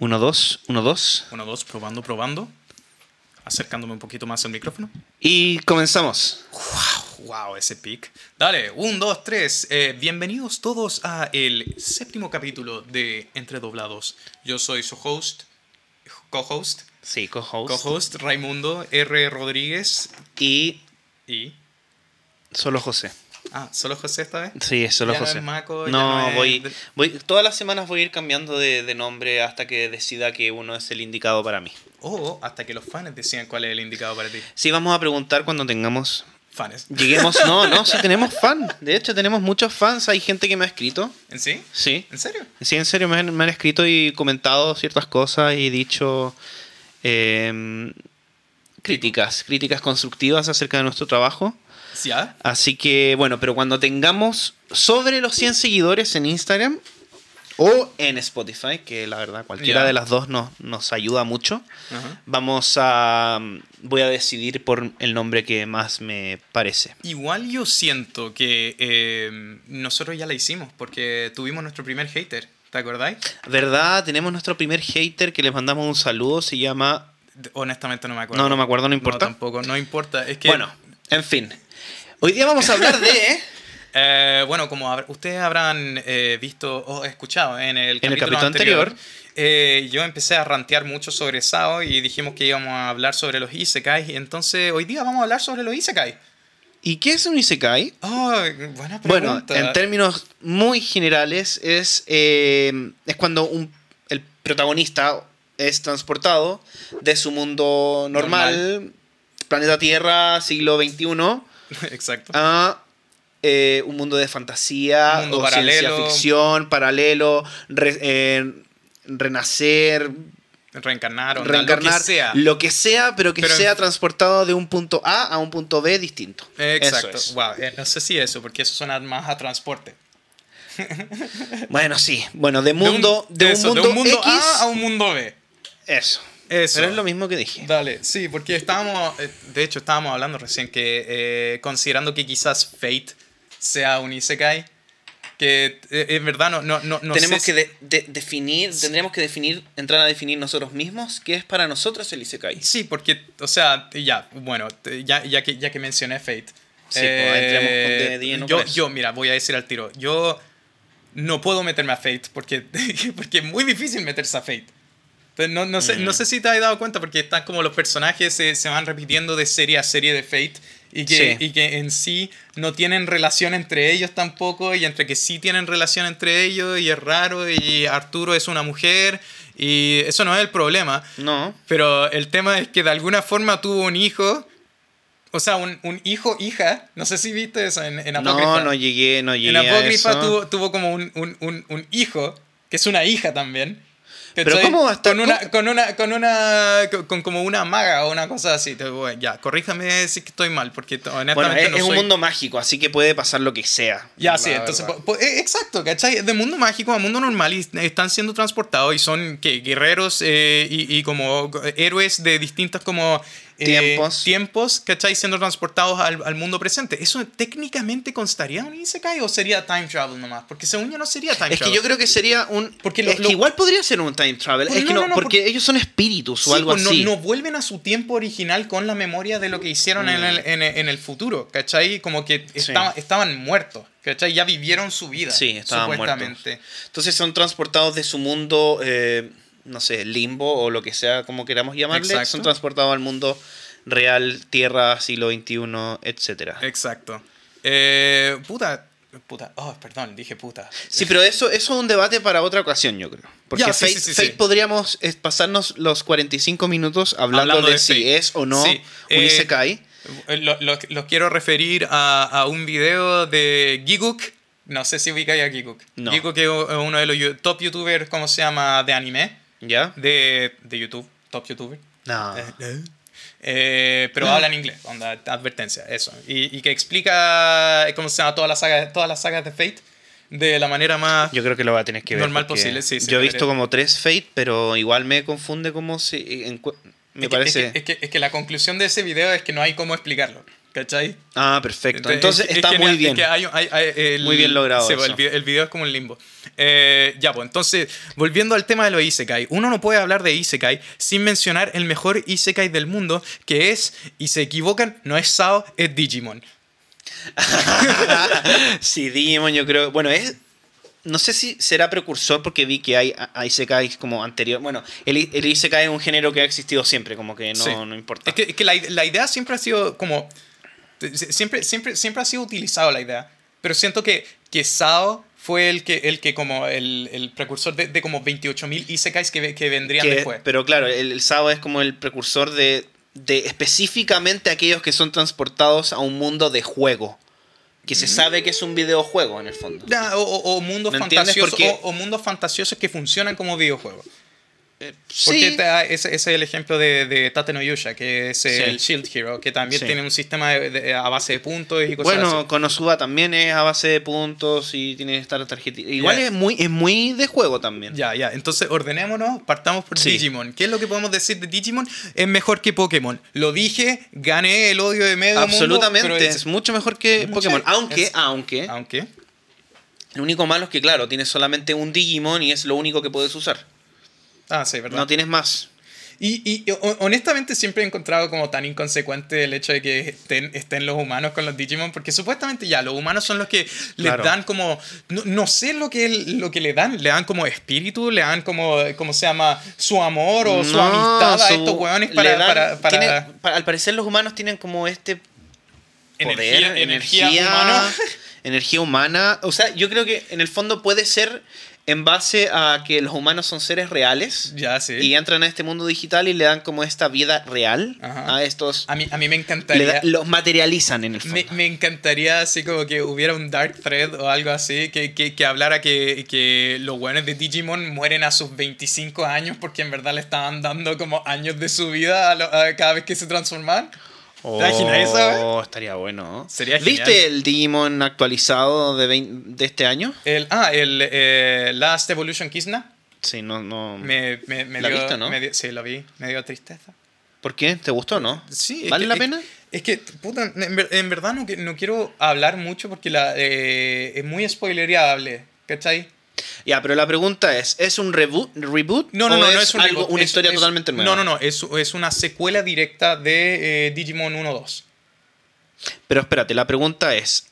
Uno, dos, uno, dos. Uno, dos, probando, probando. Acercándome un poquito más al micrófono. Y comenzamos. Wow, wow, ese pic. Dale, un, dos, tres. Eh, bienvenidos todos a el séptimo capítulo de Entre Doblados. Yo soy su host, co-host, Sí, co-host. co-host Raimundo R. Rodríguez Y y... solo José. Ah, ¿solo José esta vez? Sí, es solo Ya no José. es Maco, ya no, no es- voy, voy. Todas las semanas voy a ir cambiando de, de nombre hasta que decida que uno es el indicado para mí. O hasta que los fans decían cuál es el indicado para ti. Sí, vamos a preguntar cuando tengamos. Fans. Lleguemos. No, no, sí tenemos fan. De hecho, tenemos muchos fans. Hay gente que me ha escrito. ¿En sí? Sí. ¿En serio? Sí, en serio, me han, me han escrito y comentado ciertas cosas y dicho em, críticas, críticas constructivas acerca de nuestro trabajo. Así que, bueno, pero cuando tengamos sobre los 100 seguidores en Instagram o en Spotify, que la verdad cualquiera de las dos nos, nos ayuda mucho, Ajá. vamos a... Voy a decidir por el nombre que más me parece. Igual yo siento que eh, nosotros ya la hicimos porque tuvimos nuestro primer hater. ¿Te acordáis? ¿Verdad? Tenemos nuestro primer hater que les mandamos un saludo, se llama... Honestamente no me acuerdo. No, no me acuerdo, no importa. tampoco, no importa. Es que, Bueno, en fin. Hoy día vamos a hablar de... eh, bueno, como ustedes habrán eh, visto o escuchado en el En el capítulo anterior, anterior. eh, yo empecé a rantear mucho sobre SAO y dijimos que íbamos a hablar sobre los Isekais. Y entonces hoy día vamos a hablar sobre los Isekais. ¿Y qué es un Isekai? Oh, buena Bueno, en términos muy generales, es, eh, es cuando un, el protagonista es transportado de su mundo normal, planeta Tierra, siglo XXI, Exacto. a eh, un mundo de fantasía, Un mundo o ciencia paralelo. ficción, paralelo, re- eh, renacer, Reencarnar o reencarnar, lo que sea. lo que sea, pero que Pero- sea transportado de un punto A a un punto B distinto. Exacto. Eso es. Wow, eh, no sé si eso, porque eso suena más a transporte. Bueno, sí. Bueno, de mundo, de un, eso, mundo, X, A a un mundo B. Eso. Eso. Pero es lo mismo que dije. Dale, sí, porque estábamos, eh, de hecho estábamos hablando recién que eh, considerando que quizás Fate sea un Isekai, que eh, en verdad no, no, no, no tenemos sé que de- de- definir, tendremos que definir, entrar a definir nosotros mismos qué es para nosotros el Isekai. Sí, porque, o sea, ya, bueno, ya, ya, que, ya que mencioné Fate. Sí, pues, entremos con de lleno yo, con eso. yo, mira, voy a decir al tiro, yo no puedo meterme a Fate porque, porque es muy difícil meterse a Fate. No, no, sé, Mm. no sé si te has dado cuenta porque están como los personajes se, se van repitiendo de serie a serie de Fate y que, Sí. y que en sí no tienen relación entre ellos tampoco y entre que sí tienen relación entre ellos y es raro y Arturo es una mujer y eso no es el problema. No. Pero el tema es que de alguna forma tuvo un hijo. O sea, un, un hijo, hija. No sé si viste eso en, en Apócrifa. No, no llegué, no llegué. en a Apócrifa eso. tuvo, tuvo como un, un, un, un hijo, que es una hija también. Pero. ¿cómo va a estar- Con una, con una, con una, con, con como una maga o una cosa así. Te- bueno, ya, corríjame si que estoy mal, porque honestamente Bueno, es, no es un mundo mágico, así que puede pasar lo que sea. ya, sí, entonces, eh, exacto, ¿cachai? De mundo mágico a mundo normal y están siendo transportados y son ¿qué? guerreros eh, y, y como héroes de distintas como... eh, Tiempos. tiempos, ¿cachai? Siendo transportados al, al mundo presente. ¿Eso técnicamente constaría un Isekai o sería time travel nomás? Porque según yo no sería time Es que travel. yo creo que sería un. Porque lo- es que lo- igual podría ser un time travel. Pues es que no, no, no, no, porque porque- ellos son espíritus o Sí, algo así. no vuelven a su tiempo original con la memoria de lo que hicieron en, Mm. el, en, el- en el futuro, ¿cachai? Como que estaba- estaban muertos, ¿cachai? Ya vivieron su vida, Sí, estaban supuestamente. Entonces son transportados de su mundo, eh, no sé, limbo o lo que sea, como queramos llamarle. Exacto. Son transportados al mundo real, tierra, siglo XXI, etc. Exacto. Eh, puta, puta, oh, perdón, dije puta. Sí, pero eso, eso es un debate para otra ocasión, yo creo. Porque Ya, sí, Fate, sí, sí, Fate sí. podríamos eh, pasarnos los 45 minutos hablando, Hablando de, de si Fate. es o no un eh, Isekai. Eh, Lo, lo- lo quiero referir a, a un video de Giguk. No sé si ubicáis a Giguk. No. Giguk es uno de los top youtubers, ¿cómo se llama? De anime. ¿Ya? De, de YouTube. Top youtuber. No. Eh, eh, pero habla en inglés, onda, advertencia, eso. Y, y que explica cómo se llama todas las sagas, todas las sagas de Fate de la manera más... Yo creo que lo va a tener que ver. Normal posible, sí, sí, Yo he visto como tres Fate, pero igual me confunde como si. Me es que- parece. Es que, es, que, es que la conclusión de ese video es que no hay cómo explicarlo. ¿Cachai? Ah, perfecto. Entonces es- es está genial, muy bien. es que hay- hay- hay- el- Muy bien logrado sí, pues, el, eso. video, el video es como un limbo. Eh, ya, pues entonces, volviendo al tema de los Isekai. Uno no puede hablar de Isekai sin mencionar el mejor Isekai del mundo, que es, y se equivocan, no es Sao, es Digimon. sí, Digimon yo creo... Bueno, es... No sé si será precursor porque vi que hay, hay Isekais como anterior. Bueno, el, el Isekai es un género que ha existido siempre, como que no, Sí. no importa. Es que, es que la, la idea siempre ha sido como. Siempre, siempre, siempre ha sido utilizado la idea. Pero siento que, que Sao fue el que, el que como el, el precursor de, de como 28.000 Isekais que, que vendrían Que- después. pero claro, el, el Sao es como el precursor de, de específicamente aquellos que son transportados a un mundo de juego. Que se sabe que es un videojuego en el fondo. Ya, o, o- o mundos fantasiosos o mundos fantasiosos que funcionan como videojuegos. Eh, Porque sí. ese, ese es el ejemplo de, de Tate no Yusha, que es Sí. el Shield Hero, que también Sí. tiene un sistema de- de- a base de puntos y cosas Bueno, así. Konosuba también es a base de puntos y tiene que estar tarjetita. Igual es muy es muy de juego también. Ya, ya. Entonces ordenémonos, partamos por Sí. Digimon. ¿Qué es lo que podemos decir de Digimon? Es mejor que Pokémon. Lo dije, gané el odio de medio Absolutamente, mundo. pero es mucho mejor que mucho- Pokémon. Aunque, es- aunque, Aunque. lo único malo es que, claro, tienes solamente un Digimon y es lo único que puedes usar. Ah, sí, verdad. No tienes más. Y, y, ho- honestamente siempre he encontrado como tan inconsecuente el hecho de que estén, estén los humanos con los Digimon, porque supuestamente ya los humanos son los que les Claro. dan como, no, no sé lo que, lo que le dan, le dan como espíritu, le dan como, ¿cómo se llama? Su amor o su No, amistad a su- estos hueones para... dan- para, para- tiene- pa- al parecer los humanos tienen como este poder, Energía- energía energía, humana. energía humana. O sea, yo creo que en el fondo puede ser en base a que los humanos son seres reales ya, sí. y entran a este mundo digital y le dan como esta vida real Ajá. a estos. A mí, a mí me encantaría... da- los materializan en el fondo. Me, me encantaría así como que hubiera un dark thread o algo así que, que, que hablara que, que los buenos de Digimon mueren a sus 25 años porque en verdad le estaban dando como años de su vida a, lo- a cada vez que se transformaban. ¿Te imaginas eso, eh? Oh, estaría bueno. Sería ¿Viste el Digimon actualizado de, vein- de este año? El, ah, el eh, Last Evolution Kizna. Sí, no, no. Me, me, me ¿La dio, viste, no? me dio- sí, lo vi. Me dio tristeza. ¿Por qué? ¿Te gustó o no? Sí, es ¿Vale que- la pena? Es que, puta, en, ver- en verdad no, no quiero hablar mucho porque la, eh, es muy spoilereable, ¿cachai? Ya, pero la pregunta es, ¿es un reboot? reboot No, no, no, es no es un algo, reboot, una es- historia es- totalmente nueva. No, no, no, es, es una secuela directa de eh, Digimon 1-2. Pero espérate, la pregunta es,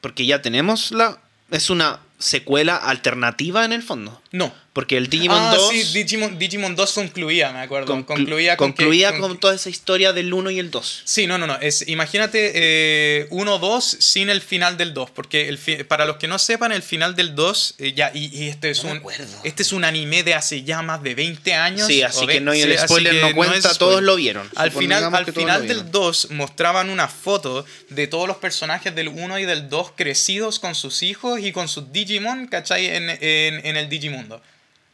porque ya tenemos la... Es una secuela alternativa en el fondo. No. Porque el Digimon ah, 2 sí, Digimon, Digimon 2 concluía, me acuerdo. conclu- concluía con que- concluía con con que- toda esa historia del 1 y el 2. Sí, no, no, no. Es, imagínate eh, 1-2 sin el final del 2. Porque el fi- para los que no sepan, el final del 2, eh, ya, y, y este es No me un. acuerdo. Este es un anime de hace ya más de 20 años. Sí, así que no, y el sí, spoiler que no cuenta, spoiler. todos lo vieron. Al final, al que final del vieron. 2 mostraban una foto de todos los personajes del 1 y del 2 crecidos con sus hijos y con sus Digimon, ¿cachai? En, en, en el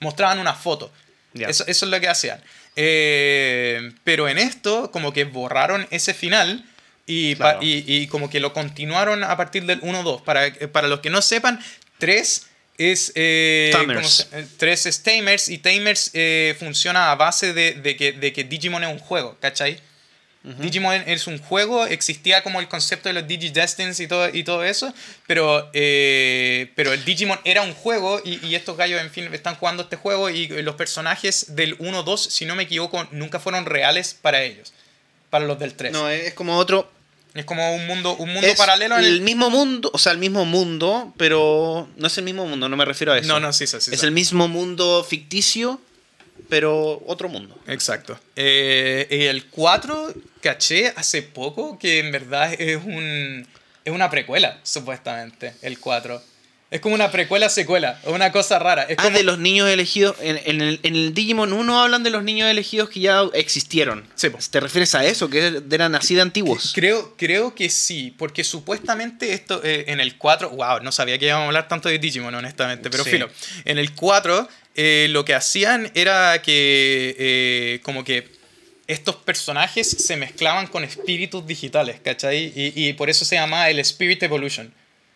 Mostraban una foto. Eso, eso es lo que hacían. Eh, pero en esto, como que borraron ese final y, pa- Claro. y, y como que lo continuaron a partir del 1-2. Para, para los que no sepan, 3 es. Eh, Tamers. ¿cómo se- eh, 3 es Tamers y Tamers eh, funciona a base de, de que, de que Digimon es un juego, ¿cachai? Digimon es un juego, existía como el concepto de los Digidestins y todo, y todo eso, pero, eh, pero el Digimon era un juego y, y estos gallos, en fin, están jugando este juego y los personajes del 1-2, si no me equivoco, nunca fueron reales para ellos, para los del 3. No, es como otro... es como un mundo, un mundo es paralelo. en el... el- mismo mundo, o sea, el mismo mundo, pero no es el mismo mundo, no me refiero a eso. No, no, sí, sí, sí, Es sí. el mismo mundo ficticio, pero otro mundo. Exacto. Eh, el 4, caché hace poco que en verdad es un es una precuela, supuestamente, el 4. Es como una precuela secuela, o una cosa rara. Es Ah, como, de los niños elegidos. En, en el, en el Digimon 1 hablan de los niños elegidos que ya existieron. Sí, po. ¿Te refieres a eso? Que eran así de antiguos. Creo, creo que sí, porque supuestamente esto eh, en el 4, wow, no sabía que íbamos a hablar tanto de Digimon, honestamente, pero Sí. filo. En el 4 eh, lo que hacían era que eh, como que estos personajes se mezclaban con espíritus digitales, ¿cachai? Y, y por eso se llamaba el Spirit Evolution.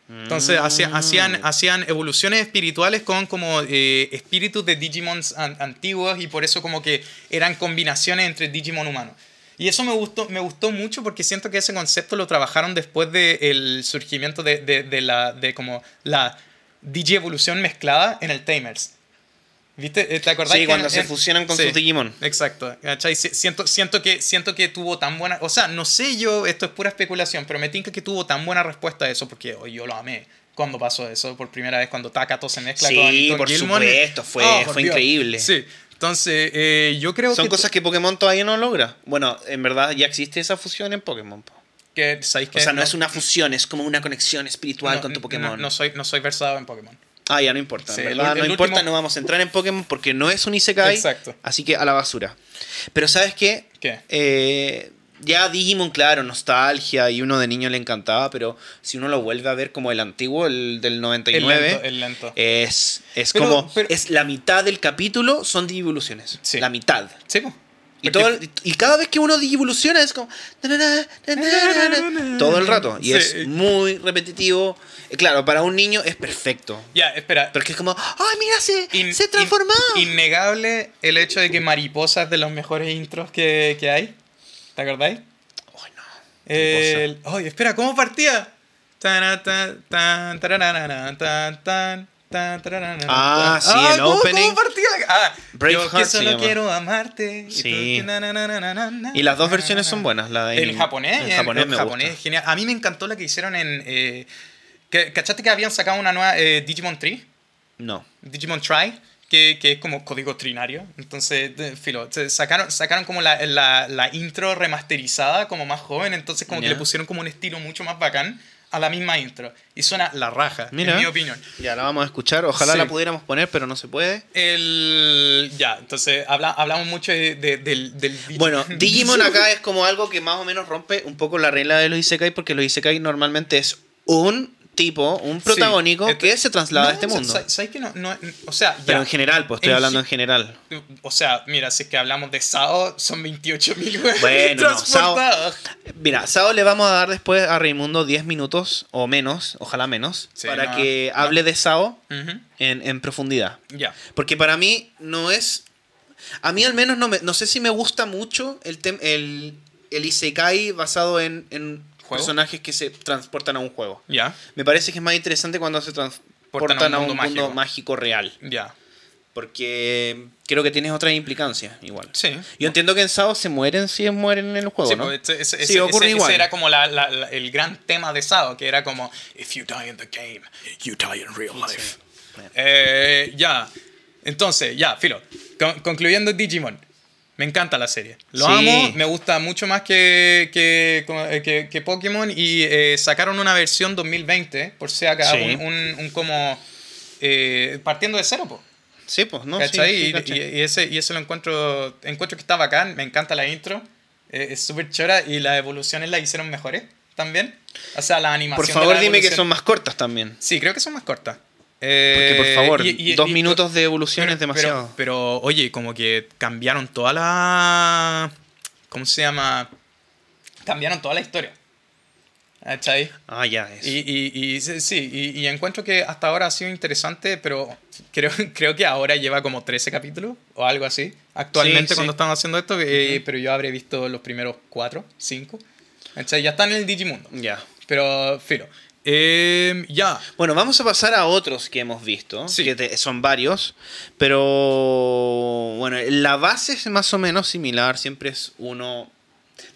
Entonces hacían, Mm. hacían, hacían evoluciones espirituales con como eh, espíritus de Digimons an- antiguos y por eso como que eran combinaciones entre Digimon humanos. Y eso me gustó, me gustó mucho porque siento que ese concepto lo trabajaron después del surgimiento de, de, de la, de como la Digievolución mezclada en el Tamers. ¿Viste? Eh, ¿Te acordás? Sí, que cuando en- se fusionan con sí, sus Digimon. Exacto. ¿cachai? Si- Siento, siento, que, siento que tuvo tan buena... O sea, no sé yo, esto es pura especulación, pero me tinca que tuvo tan buena respuesta a eso porque oh, yo lo amé cuando pasó eso por primera vez, cuando Takato se mezcla Sí, con, con por Gilmon. supuesto, fue- Oh, fue increíble. Sí. Entonces, eh, yo creo Son que... cosas que Pokémon todavía no logra. Bueno, en verdad ya existe esa fusión en Pokémon. po. que, ¿sabéis O sea, no, es una fusión, es como una conexión espiritual no- con tu no- Pokémon. No, soy, no soy versado en Pokémon. Ah, ya no importa. el no importa, último- no vamos a entrar en Pokémon porque no es un Isekai. Exacto. Así que a la basura. Pero ¿sabes qué? ¿Qué? Eh, ya Digimon, claro, nostalgia y uno de niño le encantaba, pero si uno lo vuelve a ver como el antiguo, el del El 99, lento. El lento. es, es Pero- como, pero- es la mitad del capítulo son Digivoluciones. Sí. La mitad. Sí. Y, Porque- todo, y cada vez que uno digivoluciona es como... Todo el rato. Y Sí. es muy repetitivo. Y claro, para un niño es perfecto. Ya, espera. Porque es como, ¡ay, mira, se, In- se transformó! in- innegable el hecho de que Mariposa es de los mejores intros que, que hay. ¿Te acordáis? Ay, no. El... Ay, espera, ¿cómo partía? Tan, tan, tan, tan, tan, tan, Ah, sí, el ¿cómo- opening. ¿Cómo partía? Ah, Braveheart yo que solo quiero amarte. y Sí. tú- na, na, na, Y las dos versiones son na. buenas. La de En japonés, En japonés me japonés gusta. genial. A mí me encantó la que hicieron en. Eh, que- ¿Cachaste que habían sacado una nueva eh, Digimon Tree? No. Digimon Try, que, que es como código trinario. Entonces, de- filo, sacaron, sacaron como la, la, la intro remasterizada, como más joven, entonces como que le pusieron como un estilo mucho más bacán a la misma intro. Y suena la raja, Mira. en mi opinión. Ya la vamos a escuchar. Ojalá Sí. la pudiéramos poner, pero no se puede. El... Ya, entonces habla, hablamos mucho de- de- del, del Bueno, Digimon acá es como algo que más o menos rompe un poco la regla de los Isekai, porque los Isekai normalmente es un tipo, un protagónico este- que se traslada a este mundo. sa- ¿Sabes que no, no- O sea, Pero en general, pues estoy En hablando en general. O sea, mira, si es que hablamos de Sao, son 28.000 Bueno, no, Sao-. Mira, Sao le vamos a dar después a Raimundo 10 minutos o menos, ojalá menos, Sí, para que hable de Sao en, en profundidad. Ya. Porque para mí no es. A mí al menos no, me, no sé si me gusta mucho el, tem- el, el Isekai basado en, en ¿Juego? personajes que se transportan a un juego. Ya. Me parece que es más interesante cuando se transportan Portan a un, mundo, mágico. mágico real. Ya. Porque creo que tienes otras implicancias igual. Sí. Yo entiendo que en Sao se mueren si mueren en el juego, Sí, ¿no? pues, ese, ese- Sí, ocurre ese- igual. ese era como la- la- la- el gran tema de Sao, que era como, if you die in the game, you die in real life. Eh, ya. Entonces, ya, filo. Con- concluyendo Digimon. Me encanta la serie. Lo Sí. amo, me gusta mucho más que, que, que, que Pokémon. Y eh, sacaron una versión 2020, por si acá, Sí. un, un, un como. eh, partiendo de cero, po. Sí, pues, ¿no? ¿Cachai? sí, y, ese, y ese lo encuentro, encuentro que está bacán, me encanta la intro, eh, es súper chora y las evoluciones las hicieron mejores también. O sea, la animación. Por favor, dime que son más cortas también. Sí, creo que son más cortas. Porque, Eh, por favor, y- y- dos y- minutos de evolución pero- es demasiado. Pero, pero, oye, como que cambiaron toda la. ¿Cómo se llama? Cambiaron toda la historia. ¿Cachai? ah, ya, eso. Y, sí, sí, y, encuentro que hasta ahora ha sido interesante, pero creo, creo que ahora lleva como 13 capítulos o algo así. Actualmente Sí, sí. cuando estamos haciendo esto, eh, pero yo habré visto los primeros 4, 5. Ya están en el Digimundo. Ya. Pero, filo. Eh, ya. Bueno, vamos a pasar a otros que hemos visto, Sí. que te- son varios, pero bueno, la base es más o menos similar, siempre es uno...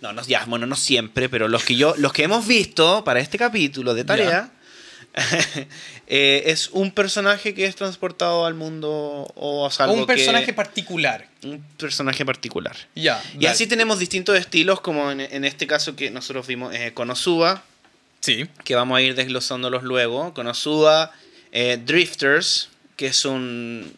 No, no, ya, bueno, no siempre, pero los que yo, los que hemos visto para este capítulo de tarea, eh, es un personaje que es transportado al mundo o a un personaje que, particular. un personaje particular. Ya. Y así tenemos distintos estilos, como en, en este caso que nosotros vimos eh, Konosuba, Sí. que vamos a ir desglosándolos luego. Konosuba, eh, Drifters, que es un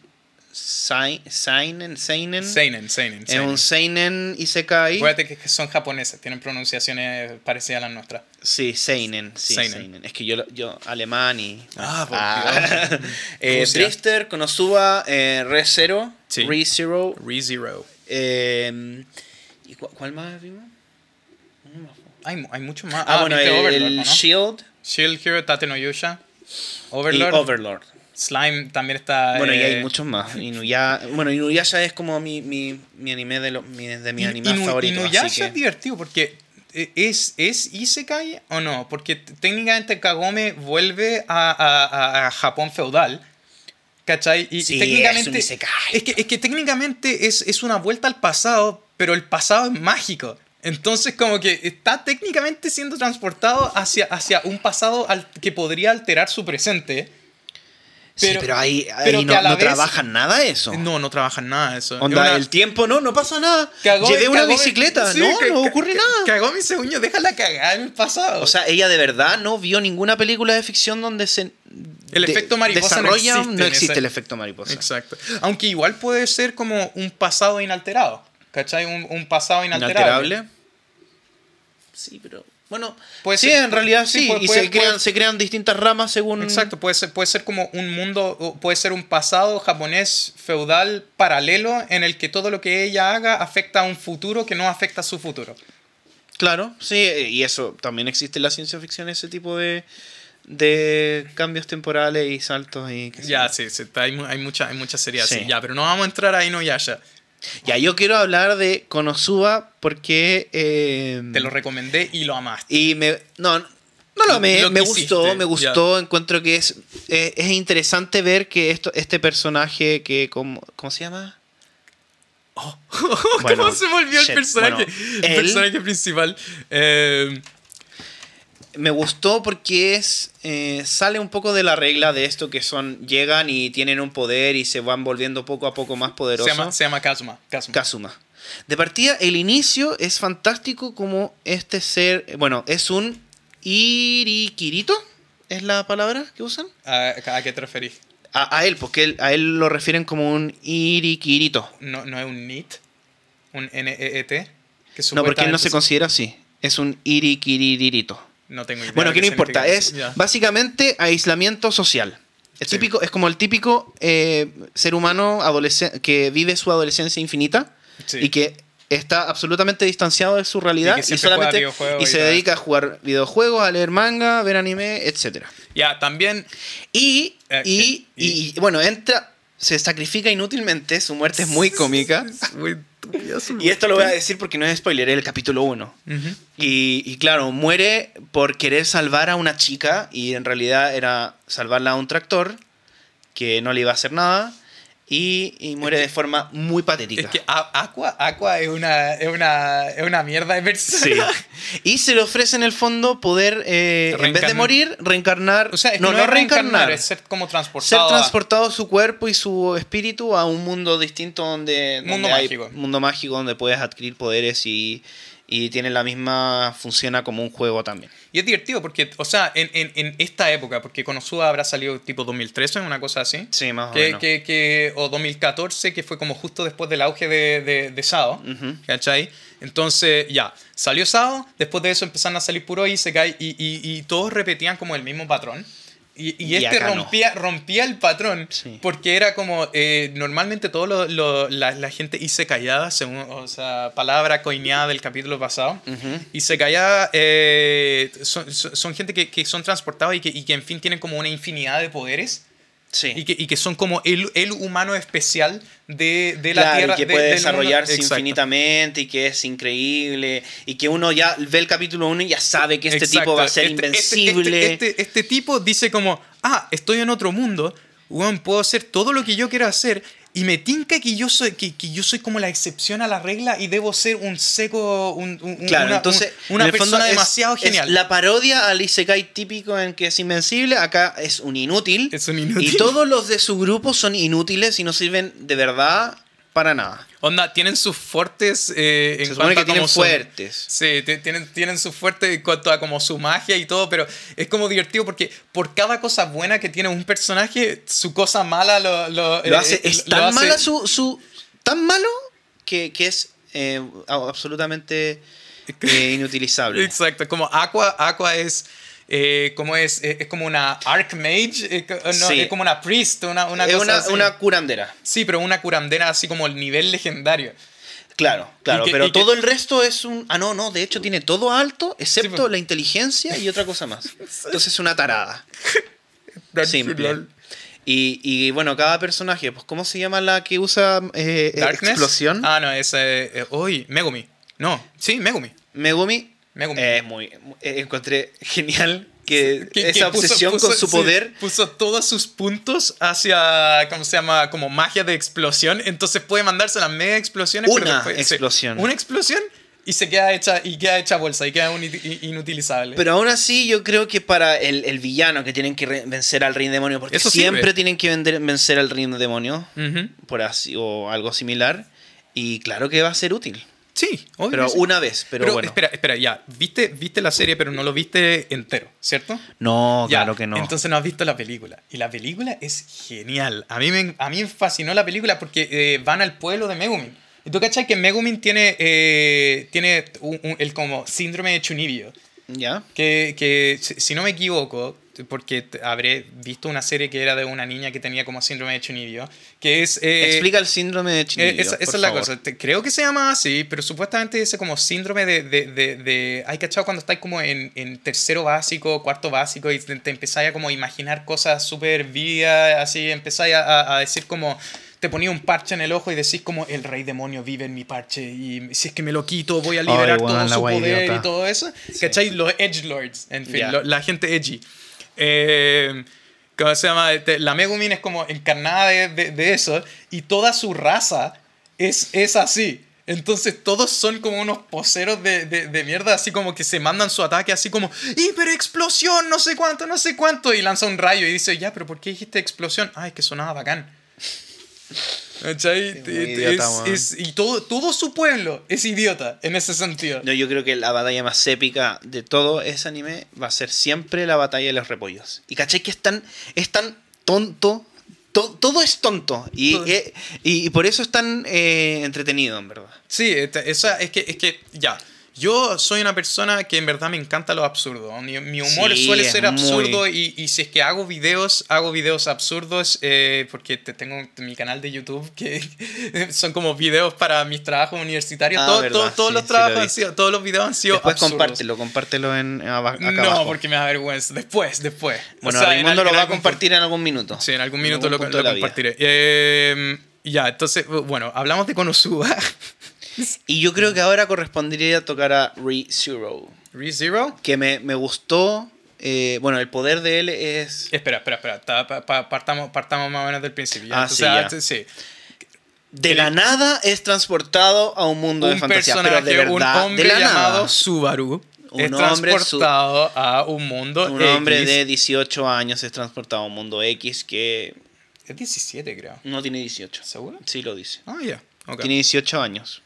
seinen, seinen, Seinen, Seinen. es un seinen isekai. Acuérdate que son japoneses, tienen pronunciaciones parecidas a las nuestras. Sí, seinen, sí, Seinen. seinen. Es que yo, yo alemán y Ah, por Ah. Eh. Drifter, Konosuba, eh, Re Zero, Sí. Re Zero, ReZero. eh, ¿y cu- cuál más vimos? Hay, hay mucho más. Ah, bueno, viste el, Overlord, el ¿no? Shield Shield Hero, Tate no Yusha. y Overlord. Overlord. Slime también está. Bueno, y hay eh, muchos más. Inuya, bueno, Inuyasha es como mi, mi, mi anime de, los mi, de mis animes Inu- favoritos. Inuyasha así que- es divertido porque eh, ¿es, ¿es Isekai o no? Porque técnicamente Kagome vuelve a, a- a- Japón feudal. ¿Cachai? Y, y Sí, técnicamente. es un isekai. es que, es que técnicamente es, es una vuelta al pasado, pero el pasado es mágico. Entonces, como que está técnicamente siendo transportado hacia, hacia un pasado al- que podría alterar su presente. sí, pero- pero ahí, ahí pero que no, no vez- trabajan nada eso. No, no trabajan nada eso. Es Onda, una- el tiempo, no, no pasa nada. Kagome- Llevé una bicicleta, sí, no, no ocurre nada. Kagome según yo, déjala cagar en el pasado. O sea, ella de verdad no vio ninguna película de ficción donde se. El de- efecto mariposa no desarrolla- existe No existe ese- el efecto mariposa. Exacto. Aunque igual puede ser como un pasado inalterado. ¿Cachai? Un, un pasado inalterable. Inalterable. Sí, pero. Bueno, Puede sí, ser- en realidad sí, sí. puede- y puede- se, crean, se crean distintas ramas según. Exacto, puede ser, puede ser como un mundo, puede ser un pasado japonés feudal paralelo en el que todo lo que ella haga afecta a un futuro que no afecta a su futuro. Claro, sí, y eso también existe en la ciencia ficción, ese tipo de, de cambios temporales y saltos y Ya, sí, sí, hay, hay, mucha, hay muchas series Sí. así. Ya, pero no vamos a entrar ahí, no, Yasha. Ya, yo quiero hablar de Konosuba porque... eh, Te lo recomendé y lo amaste. Y me... No, no lo amé, Lo me gustó, me ya. gustó, encuentro que es, eh, es interesante ver que esto, este personaje que... Como, ¿Cómo se llama? Bueno, ¿Cómo se volvió shit, el personaje? bueno, el él- personaje principal. Eh, me gustó porque es eh, sale un poco de la regla de esto que son llegan y tienen un poder y se van volviendo poco a poco más se, poderosos. llama, se llama Kazuma. Kazuma. Kazuma. De partida, el inicio es fantástico como este ser, bueno, es un irikirito, ¿es la palabra que usan? ¿A, a qué te referís? A, a él, porque él- a él lo refieren como un irikirito. ¿No, no es un NEET? ¿Un N-E-E-T? Que No, porque él no se considera así. Es un irikiririto. No tengo idea. Bueno, que no importa, es. Ya. básicamente aislamiento social. El Sí. típico, es como el típico eh, ser humano que vive su adolescencia infinita Sí. y que está absolutamente distanciado de su realidad y, solamente y y se dedica a jugar videojuegos, a leer manga, a ver anime, etc. Ya, también. Y, Eh, y, y- y, bueno, entra, se sacrifica inútilmente, su muerte es muy cómica. Es muy Y esto lo voy a decir porque no es spoiler, es el capítulo 1. Ujú. Y, y claro, muere por querer salvar a una chica y en realidad era salvarla a un tractor que no le iba a hacer nada y, y muere de forma muy patética. Es que Aqua, Aqua es, una, es, una, es una mierda de persona. Sí. Y se le ofrece en el fondo poder, eh, en vez de Reencarnar. morir, reencarnar. O sea, es que no, no, es reencarnar. es ser como ser transportado. a- transportado su cuerpo y su espíritu a un mundo distinto donde, Mundo donde hay- mágico. mundo mágico donde puedes adquirir poderes y, y tiene la misma funciona como un juego también. Y es divertido porque, o sea, en, en, en esta época, porque Konosuba habrá salido tipo 2013, una cosa así. Sí, más o que, menos. que, que- o 2014, que fue como justo después del auge de, de, de Sao, Ujú. ¿cachai? Entonces, ya, salió Sao, después de eso empezaron a salir puro Isekai y, y, y todos repetían como el mismo patrón. Y, y Y este acá no. rompía, rompía el patrón Sí. porque era como, eh, normalmente todo lo, lo- la, la gente Isekaiada, según, o sea, palabra coineada del capítulo pasado, Ujú. y se calla, eh, son, son- son gente que, que son transportados y que, y que, en fin, tienen como una infinidad de poderes. Sí. Y que, y que son como el, el humano especial de, de Claro, la Tierra. y que de- puede desarrollarse infinitamente y que es increíble y que uno ya ve el capítulo 1 y ya sabe que este Exacto. tipo va a ser Este- invencible. Este, este- este tipo dice como, ah, estoy en otro mundo, weón, puedo hacer todo lo que yo quiera hacer y me tinca que yo soy, que, que yo soy como la excepción a la regla y debo ser un seco, un, un- Claro, una, entonces un- una en persona es- demasiado es genial. la parodia al Isekai típico en que es invencible, acá es un inútil. Es un inútil. Y todos los de su grupo son inútiles y no sirven de verdad para nada. Onda, tienen sus fuertes eh, en Se cuanto que a tienen su- fuertes. Sí, ti- tienen, tienen su fuerte en cuanto a como su magia y todo, pero es como divertido porque por cada cosa buena que tiene un personaje, su cosa mala lo, lo, Lo eh, hace, eh, es tan hace- mala su, su- tan malo que, que es eh, absolutamente inutilizable. Exacto, como Aqua, Aqua es... eh, como es, es, es como una Archmage, eh, no, Sí. es como una Priest, una, una es cosa una, así. una curandera. Sí, pero una curandera así como el nivel legendario. Claro, claro, que- pero y que- todo el resto es un... Ah, no, no, de hecho tiene todo alto, excepto pues. la inteligencia y otra cosa más. Entonces es una tarada. Simple. Y, y, bueno, cada personaje, pues ¿cómo se llama la que usa eh, Darkness. explosión? Ah, no, es. Eh, eh, uy, Megumi. No, sí, Megumi. Megumi. Es muy, eh, encontré genial que, Que- esa que puso- obsesión puso- con su sí, poder. puso todos sus puntos hacia, ¿cómo se llama? Como magia de explosión. Entonces puede mandarse las mega explosiones. Una después- sí, explosión. una explosión y se queda hecha, y queda hecha bolsa y queda inutilizable. Pero aún así, yo creo que para el, el villano que tienen que vencer al rey demonio, porque Eso siempre sirve. tienen que vender- vencer al rey demonio, por así, o algo similar, y claro que va a ser útil. Sí, obvio Pero sí. una vez, pero, bueno. espera, espera, ya. ¿Viste, viste la serie, pero no lo viste entero, ¿cierto? No, Ya, claro que no. Entonces no has visto la película. Y la película es genial. A mí me, a mí me fascinó la película porque eh, van al pueblo de Megumin. ¿Y tú cachai que Megumin tiene, eh, tiene un- un- el como síndrome de Chunibyo? ¿Ya? Que, que si no me equivoco, porque habré visto una serie que era de una niña que tenía como síndrome de Chunibyo, que es... eh, Explica el síndrome de eh, Chinillo, esa, esa por es la favor. cosa. Creo que se llama así, pero supuestamente ese como síndrome de... de, de, de ¿Hay cachado cuando estáis como en, en tercero básico, cuarto básico y te, te empezáis a como imaginar cosas súper vías, así empezáis a, a- a decir como... Te ponía un parche en el ojo y decís como el rey demonio vive en mi parche y si es que me lo quito voy a liberar todo su poder idiota. y todo eso. ¿Cachai? Los edgelords, en fin, Ya. lo- la gente edgy. Eh, ¿Cómo se llama? Te- La Megumin es como encarnada de, de- de eso y toda su raza es, es así. Entonces todos son como unos poseros de, de, de mierda, así como que se mandan su ataque así como hiperexplosión, no sé cuánto, no sé cuánto, y lanza un rayo y dice, ya, pero ¿por qué dijiste explosión? Ay, que sonaba bacán. ¿Cachai? Es Es- es- y todo, todo su pueblo es idiota en ese sentido. No, yo creo que la batalla más épica de todo ese anime va a ser siempre la batalla de los repollos. Y caché que es tan, es tan tonto. to- todo es tonto. Y, Todo. eh, y, y por eso es tan eh, entretenido, en verdad. Sí, esa, es, que, es que, ya. Yo soy una persona que en verdad me encanta lo absurdo. Mi, mi humor Sí, suele ser absurdo muy- y, y si es que hago videos, hago videos absurdos eh, porque te tengo mi canal de YouTube que son como videos para mis trabajos universitarios. Ah, Todo- todo- todos sí, los sí trabajos lo han sido, todos los videos han sido Después absurdos. compártelo, compártelo en, acá No, abajo. porque me da vergüenza. Después, después. O Bueno, sea, en Raimundo lo en va a compartir en algún minuto. Sí, en algún En minuto algún lo, lo compartiré. Eh, ya, entonces, bueno, hablamos de Konosuba. Y yo creo que ahora correspondería tocar a ReZero. ReZero. Que me, me gustó. eh, bueno, el poder de él es. Espera, espera, espera. Ta- pa- pa- partamos, partamos más o menos del principio. Ah, Entonces, sí, ya. sí. De la nada es transportado a un mundo de Un fantasía. personaje, Pero de verdad, un hombre de la llamado nada. Subaru Un es hombre su- transportado a un mundo Un hombre de 18 años es transportado a un mundo X que Es 17, creo. no tiene 18. ¿Seguro? Sí lo dice. Ah, ya. ok. Tiene 18 años.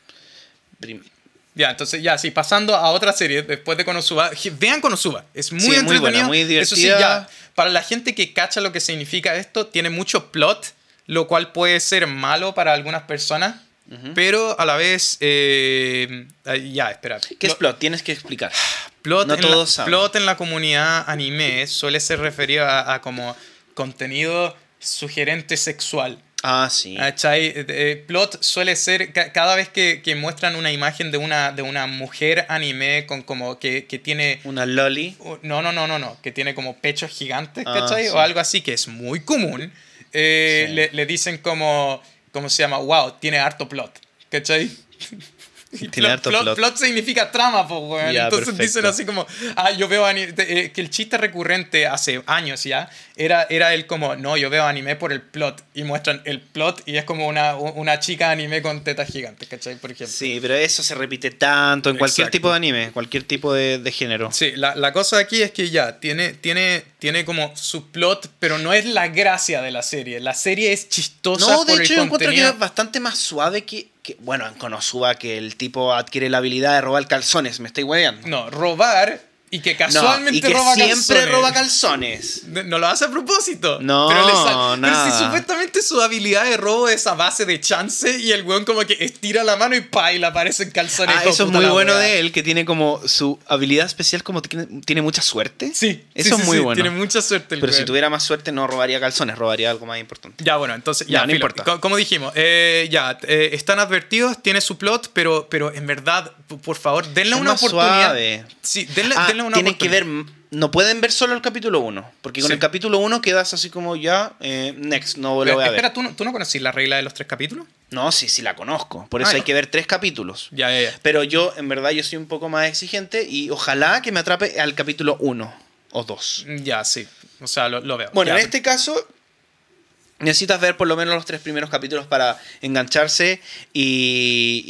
Ya, entonces ya, sí, pasando a otra serie después de Konosuba. Vean Konosuba, es muy Sí, muy entretenido. buena, muy Eso sí, divertida. ya, para la gente que cacha lo que significa esto, tiene mucho plot, lo cual puede ser malo para algunas personas, pero a la vez, eh, ya, espera. ¿Qué es Lo- plot? Tienes que explicar. Plot, No en todos la, plot en la comunidad anime suele ser referido a, a como contenido sugerente sexual. Ah, sí. ¿Cachai? Eh, eh, plot suele ser ca- cada vez que, que muestran una imagen de una, de una mujer anime con como que, que tiene Una loli. no no no no no que tiene como pechos gigantes Ah, ¿cachai? sí. o algo así que es muy común eh, Sí. le, le dicen como ¿cómo se llama? wow tiene harto plot ¿cachai? Y Tiene harto plot. plot significa trama, pues, weón. Ya, Entonces perfecto. dicen así como, ah, yo veo anime. eh, que el chiste recurrente hace años ya era, era el como, no, yo veo anime por el plot. Y muestran el plot y es como una, una chica anime con tetas gigantes, ¿cachai? Por ejemplo. Sí, pero eso se repite tanto en cualquier Exacto. tipo de anime, cualquier tipo de, de género. Sí, la, la cosa aquí es que ya, tiene, tiene, tiene como su plot, pero no es la gracia de la serie. La serie es chistosa No, de por hecho el yo encuentro que contenido. es bastante más suave que, que- bueno, en Konosuba que el tipo adquiere la habilidad de robar calzones, me estoy hueveando. No, robar y que No, casualmente y que roba siempre calzones. roba calzones. No no lo hace a propósito. No, pero, pero si supuestamente su habilidad de robo es a base de chance y el weón como que estira la mano y pa y le aparecen calzones. Ah, eso es muy bueno wea. de él, que tiene como su habilidad especial, como tiene, tiene mucha suerte. Sí, Eso sí, es sí, muy sí, bueno. Tiene mucha suerte el Pero si tuviera más suerte no robaría calzones, robaría algo más importante. Ya, bueno, entonces, Ya, ya, no filo. importa. Co- Como dijimos, eh, ya, eh, están advertidos, tiene su plot, pero, pero en verdad, por favor, denle Es una más oportunidad. suave. Sí, denle, Ah, denle una tienen que ver, no pueden ver solo el capítulo 1. Porque con Sí. el capítulo 1 quedas así como ya, eh, next, no lo Pero, voy a ver. espera, ¿tú no, ¿tú no conocís la regla de los tres capítulos? No, sí, sí la conozco. Por eso Ah, hay ya. que ver tres capítulos. Ya, ya, ya. Pero yo, en verdad, yo soy un poco más exigente y ojalá que me atrape al capítulo 1 o 2. Ya, sí. O sea, lo, lo veo. Bueno, Ya. en este caso, necesitas ver por lo menos los tres primeros capítulos para engancharse y,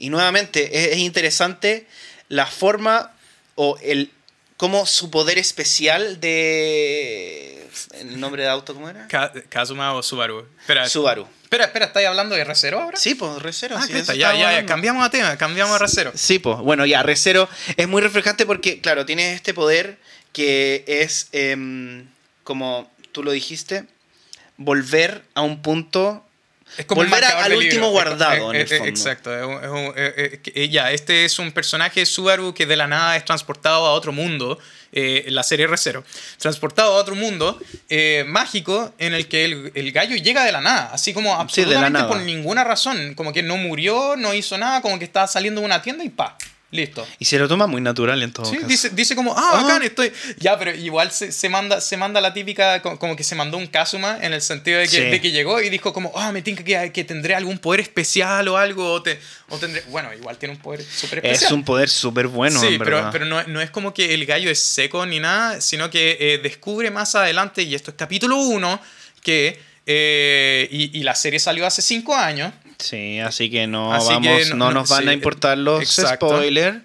y- y nuevamente es, es interesante la forma o el cómo su poder especial de el nombre de auto cómo era Ka- Kazuma o Subaru. Espera, Subaru espera, espera, ¿estáis hablando de R0 ahora? sí pues Recero Ah, sí. Ya, ya, ya, cambiamos a tema, cambiamos a R0. Sí, pues. Bueno, ya, Recero es muy refrescante porque, claro, tiene este poder que es em, como tú lo dijiste, volver a un punto. Es como Volver al último guardado, en el Eh, fondo. Exacto. es un- es un- eh, que- ya, este es un personaje Subaru que de la nada es transportado a otro mundo, eh, en la serie R0. Transportado a otro mundo eh, mágico en el que el, el gallo llega de la nada, así como Sí, absolutamente nada. por ninguna razón. Como que no murió, no hizo nada, como que estaba saliendo de una tienda y pa, listo. Y se lo toma muy natural en todo Sí, caso. dice, dice como, ah, Ah. bacán, estoy. Ya, pero igual se, se manda, se manda la típica, co- como que se mandó un Kazuma en el sentido de que, Sí. de que llegó y dijo como, ah, me tinca que, que tendré algún poder especial o algo, o, te, o tendré. Bueno, igual tiene un poder súper especial. es un poder súper bueno, sí, en pero, verdad. pero no, no es como que el gallo es seco ni nada, sino que eh, descubre más adelante, y esto es capítulo 1, que. eh, y, y la serie salió hace 5 años. Sí, así que no Así vamos, que no, no- no- nos van sí, a importar los spoilers.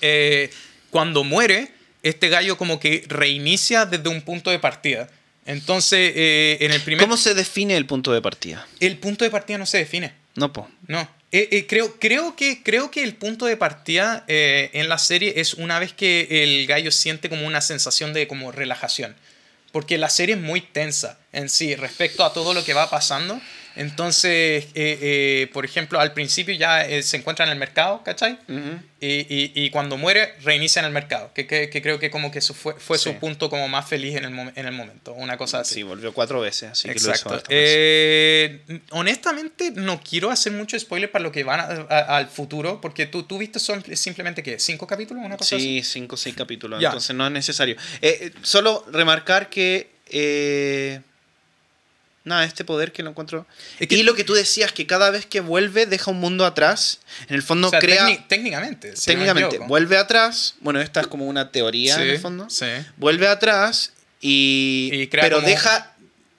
eh, cuando muere, este gallo como que reinicia desde un punto de partida. Entonces, eh, en el primer... ¿Cómo se define el punto de partida? El punto de partida no se define. No, po. No. Eh, eh, creo, creo, que, creo que el punto de partida en la serie es una vez que el gallo siente como una sensación de como relajación. Porque la serie es muy tensa en sí respecto a todo lo que va pasando. Entonces, eh, eh, por ejemplo, al principio ya eh, se encuentra en el mercado, ¿cachai? Y, y- y cuando muere, reinicia en el mercado. Que, que- que creo que como que eso fue, fue Sí. su punto como más feliz en el, en el momento. Una cosa así. Sí, volvió cuatro veces, así que lo hizo Exacto. Eh, honestamente, no quiero hacer mucho spoiler para lo que van a- a- al futuro, porque tú, tú viste son simplemente que cinco capítulos, una cosa así. Sí, cinco o seis capítulos, Ya. entonces no es necesario. Eh, eh, solo remarcar que... nada, este poder que lo encuentro... Es que- y lo que tú decías, que cada vez que vuelve deja un mundo atrás, en el fondo O sea, crea... técnic- técnicamente. si técnicamente, vuelve atrás, bueno, esta es como una teoría en el fondo, sí. vuelve atrás y... Y crea pero como- deja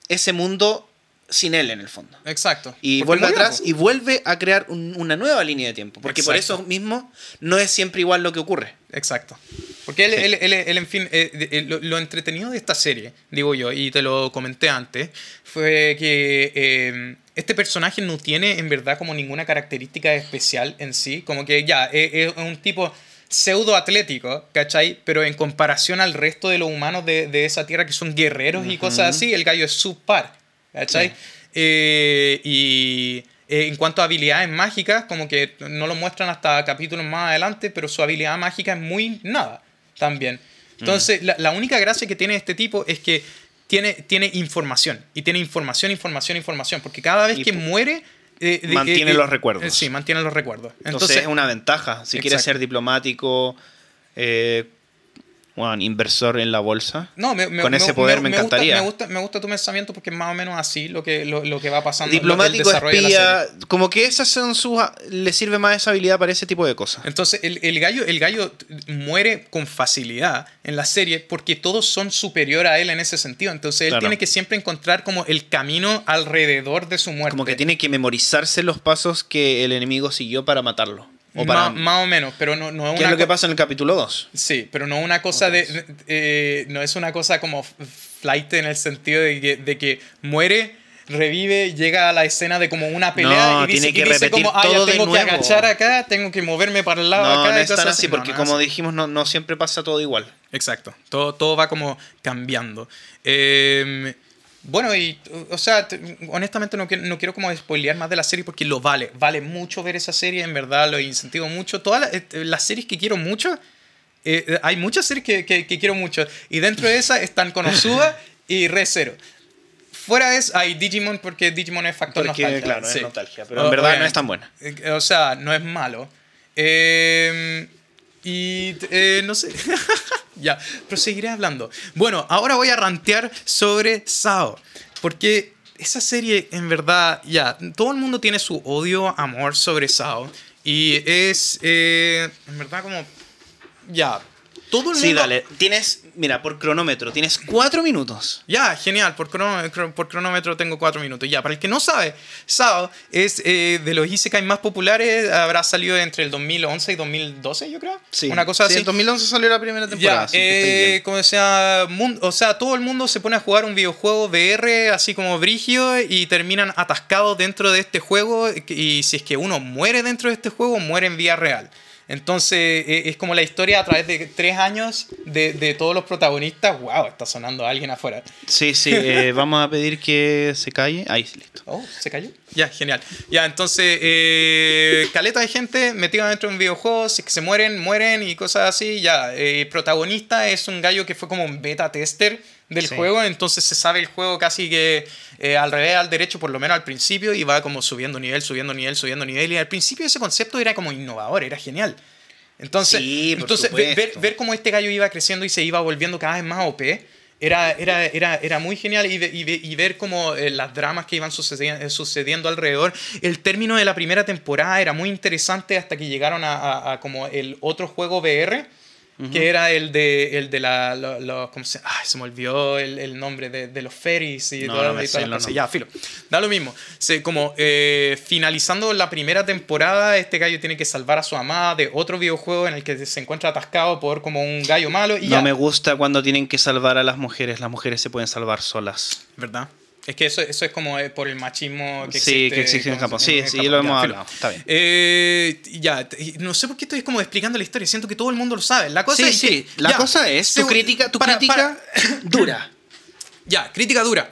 ese mundo sin él en el fondo. Exacto. Y Porque vuelve atrás y vuelve a crear un- una nueva línea de tiempo. Porque por eso mismo no es siempre igual lo que ocurre. Exacto. Porque él, Sí. él- él- él, en fin, eh, eh, lo, lo entretenido de esta serie, digo yo, y te lo comenté antes, fue que eh, este personaje no tiene en verdad como ninguna característica especial en sí. Como que ya, es un tipo pseudo atlético, ¿cachai? Pero en comparación al resto de los humanos de, de esa tierra que son guerreros y cosas así, el gallo es subpar, ¿cachai? Eh, y eh, en cuanto a habilidades mágicas, como que no lo muestran hasta capítulos más adelante, pero su habilidad mágica es muy nada también. Entonces, la, la única gracia que tiene este tipo es que tiene, tiene información. Y tiene información, información, información. Porque cada vez Y que muere... eh, Mantiene los recuerdos. sí, mantiene los recuerdos. Entonces, Entonces, es una ventaja. Si quieres Exacto. ser diplomático, eh, bueno, inversor en la bolsa. No, me- me- Con ese poder me gusta- encantaría. Me gusta, me gusta tu pensamiento porque es más o menos así lo que, lo, lo que va pasando. Diplomático, espía, como que esas son sus... Le sirve más esa habilidad para ese tipo de cosas. Entonces, el, el gallo, el gallo muere con facilidad en la serie porque todos son superior a él en ese sentido. Entonces, él Claro. tiene que siempre encontrar como el camino alrededor de su muerte. Como que tiene que memorizarse los pasos que el enemigo siguió para matarlo. O para, Ma- más o menos, pero no, no es ¿Qué una es lo que pasa en el capítulo 2? Sí, pero no una cosa de. eh, no es una cosa como flight en el sentido de que, de que muere, revive, llega a la escena de como una pelea No, y dice, tiene que y dice repetir como, ah, ya todo de tengo que nuevo". agachar acá, tengo que moverme para el lado No, acá. no es tan así, porque no, como así. dijimos, no, no siempre pasa todo igual. Exacto, todo, todo va como cambiando. Eh, bueno, y, o sea, honestamente no, quiero- no quiero como spoilear más de la serie porque lo vale. Vale mucho ver esa serie, en verdad lo incentivo mucho. Todas las, eh, las series que quiero mucho, eh, hay muchas series que, que- que quiero mucho. Y dentro de esas están Konosuba y Re Zero. Fuera de eso, hay Digimon porque Digimon es factor Porque, nostalgia. claro, sí. es nostalgia. Pero en verdad no es tan buena. Eh, O sea, no es malo. Eh, y eh, no sé. Ya, proseguiré hablando. Bueno, ahora voy a rantear sobre Sao. Porque esa serie, en verdad, ya, todo el mundo tiene su odio, amor sobre Sao. Y es, eh, en verdad, como, ya, todo el mundo... Sí, dale. Tienes, mira, por cronómetro, tienes cuatro minutos. Ya, genial, por, cronómetro, por cronómetro tengo cuatro minutos. Ya, para el que no sabe, Sao es eh, de los Isekai más populares, habrá salido entre el 2011 y 2012, yo creo. Sí. Una cosa Sí, así. En 2011 salió la primera temporada. Ya, eh, como sea, o sea, todo el mundo se pone a jugar un videojuego VR así como brigio y terminan atascados dentro de este juego y si es que uno muere dentro de este juego, muere en vía real. Entonces eh, es como la historia a través de tres años de, de todos los protagonistas. ¡Wow! Está sonando alguien afuera. Sí, sí, eh, vamos a pedir que se calle. Ahí, listo. Oh, ¿se cayó? Ya, genial. Ya, entonces, eh, caleta de gente metida dentro de un videojuego, si es que se mueren, mueren y cosas así. Ya, eh, protagonista es un gallo que fue como un beta tester del Sí. juego, entonces se sabe el juego casi que eh, al revés, al derecho, por lo menos al principio, y va como subiendo nivel, subiendo nivel, subiendo nivel. Y al principio ese concepto era como innovador, era genial. Entonces, Sí, entonces ve- ver, ver cómo este gallo iba creciendo y se iba volviendo cada vez más OP era, era, era, era muy genial y, y, y ver cómo eh, las dramas que iban sucediendo, sucediendo alrededor. El término de la primera temporada era muy interesante hasta que llegaron a, a- a como el otro juego VR. Que era el de, el de la. lo- lo- ¿cómo se, ay, se me olvidó el, el nombre de, de los ferries y, No, todas- no y sé todas las los cosas. Ya, filo. Da lo mismo. Se, como eh, finalizando la primera temporada, este gallo tiene que salvar a su amada de otro videojuego en el que se encuentra atascado por como un gallo malo. Y No ya. me gusta cuando tienen que salvar a las mujeres. Las mujeres se pueden salvar solas. ¿Verdad? Es que eso, eso es como eh, por el machismo que Sí, existe. que existe en Japón. Sí, sí, lo hemos ya, hablado. Está bien. Eh, ya, no sé por qué estoy como explicando la historia. Siento que todo el mundo lo sabe. La cosa Sí, es sí. que- La ya, cosa es, tu crítica, tu para- crítica para- dura. ya, crítica dura.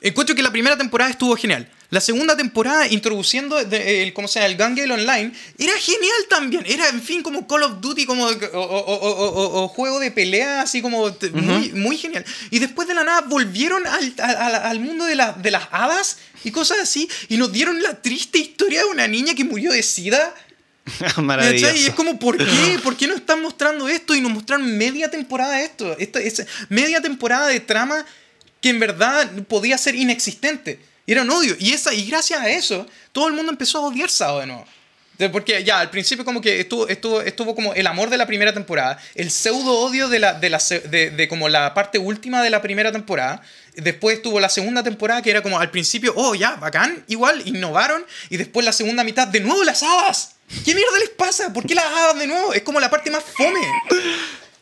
Encuentro que la primera temporada estuvo genial. La segunda temporada, introduciendo de- el, ¿cómo se llama? el Gun Online, era genial también. Era, en fin, como Call of Duty, como, o, o- o- o- juego de pelea, así como t- muy, muy genial. Y después de la nada volvieron al, al- al- mundo de, la- de las hadas y cosas así, y nos dieron la triste historia de una niña que murió de sida. Maravilloso. Y es como, ¿por qué? ¿Por qué no están mostrando esto? Y nos mostraron media temporada de esto. Esta, es media temporada de trama que en verdad podía ser inexistente. Y era un odio. Y, esa, y gracias a eso, todo el mundo empezó a odiar Sao de nuevo. Porque ya, al principio como que estuvo, estuvo, estuvo como el amor de la primera temporada, el pseudo odio de, la, de, la, de, de como la parte última de la primera temporada. Después tuvo la segunda temporada que era como al principio, oh ya, bacán, igual, innovaron. Y después la segunda mitad, de nuevo las hadas. ¿Qué mierda les pasa? ¿Por qué las hadas de nuevo? Es como la parte más fome.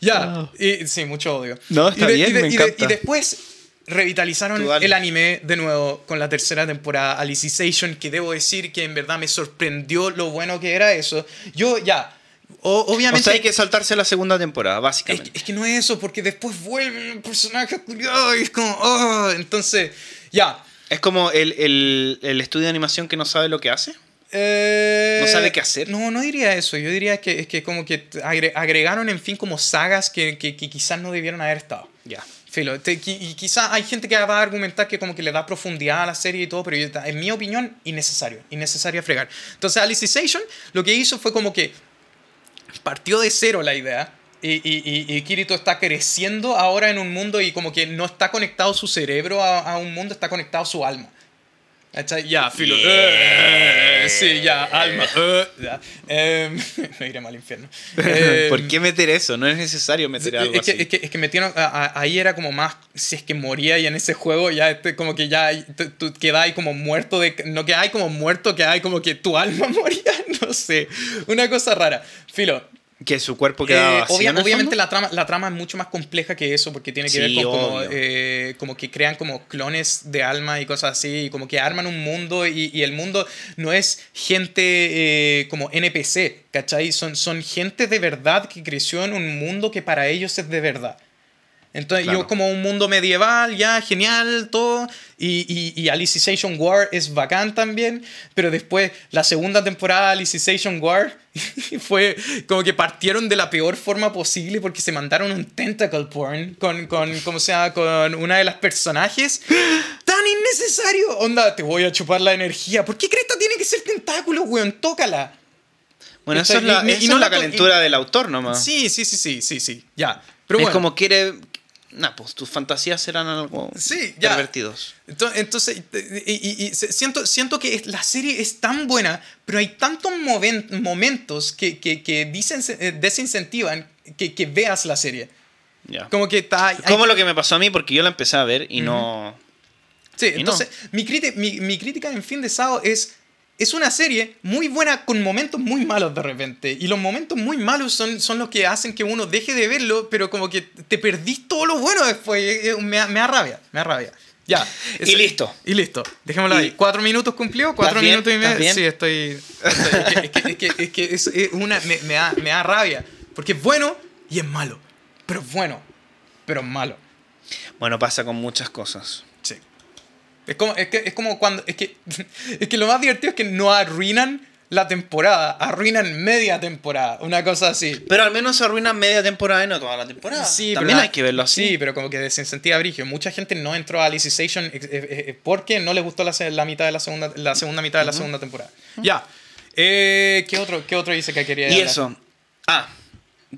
Ya, y, sí, mucho odio. No, está Y de- bien, y de- me y de- y después revitalizaron el anime de nuevo con la tercera temporada, Alicization, que debo decir que en verdad me sorprendió lo bueno que era eso. Yo ya, o- O obviamente... sea, hay que saltarse la segunda temporada, es, básicamente. que- es que no es eso, porque después vuelve un personaje curioso y es como... oh, entonces, ya. Es como el, el- el estudio de animación que no sabe lo que hace. Eh, ¿No sabe qué hacer? No, no diría eso. Yo diría que es que como que agre- agregaron, en fin, como sagas que, que- que quizás no debieron haber estado. Ya. Filo, te- y quizás hay gente que va a argumentar que como que le da profundidad a la serie y todo, pero en mi opinión, innecesario, innecesario fregar. Entonces, Alicization lo que hizo fue como que partió de cero la idea. Y, y- y Kirito está creciendo ahora en un mundo y como que no está conectado su cerebro a, a un mundo, está conectado su alma. ¿Cachai? Ya, filo. Eh, sí, ya, alma. eh, ya. Em, no iremos al infierno. Em, ¿Por qué meter eso? No es necesario meter algo es que, así. es, que, es que metieron. a- a- ahí era como más. Si es que moría y en ese juego ya este, como que ya tú, quedáis como muerto de. No que hay como muerto, que hay como que tu alma moría. No sé. Una cosa rara. Filo. Que su cuerpo quedaba eh, obvia- en el obviamente la trama, la trama es mucho más compleja que eso porque tiene que ver con como, eh, como que crean como clones de alma y cosas así, y como que arman un mundo y, y el mundo no es gente eh, como NPC, ¿cachai? Son, son gente de verdad que creció en un mundo que para ellos es de verdad. Entonces, Claro. yo como un mundo medieval, ya, genial, todo. Y, y, y Alicization War es bacán también. Pero después, la segunda temporada de Alicization War fue como que partieron de la peor forma posible porque se mandaron un tentacle porn con, con ¿cómo se llama? Con una de las personajes. ¡Tan innecesario! Onda, te voy a chupar la energía. ¿Por qué cresta tiene que ser tentáculo, weón? Tócala. Bueno, eso es la, Y- no es la la- calentura del autor nomás. Sí, sí, sí, sí, sí, sí, ya. Pero es bueno. como quiere. Nah, pues tus fantasías serán algo Sí, ya. pervertidos. Ento- Entonces, y, y- y siento, siento que la serie es tan buena, pero hay tantos momentos que, que, que dicen, eh, desincentivan que, que veas la serie. Ya. Como que está... hay- Como lo que me pasó a mí, porque yo la empecé a ver y no. Sí, Y entonces, mi, criti- mi, mi crítica en Fin de Sábado es... Es una serie muy buena con momentos muy malos de repente. Y los momentos muy malos son, son los que hacen que uno deje de verlo, pero como que te perdís todo lo bueno después. Me, da- me da rabia, me da rabia. Ya. Y listo. Y listo. Dejémoslo ahí. Y- ¿Cuatro minutos cumplió? ¿Cuatro bien? minutos y medio? Sí, estoy... estoy- es que, es que, es que es- es una, me, me da, me da rabia. Porque es bueno y es malo. Pero es bueno, pero es malo. Bueno, pasa con muchas cosas. Es como, es que, es como cuando. Es que, es que lo más divertido es que no arruinan la temporada, arruinan media temporada, una cosa así. Pero al menos se arruina media temporada y no toda la temporada. Sí, También pero hay que verlo así. Sí, pero como que desincentiva Brigio. Mucha gente no entró a Alicization eh, eh, eh, porque no les gustó la, la mitad de la segunda, la segunda mitad de la segunda temporada. Ya. Eh, ¿qué, otro, ¿Qué otro dice que quería Y hablar? eso. Ah,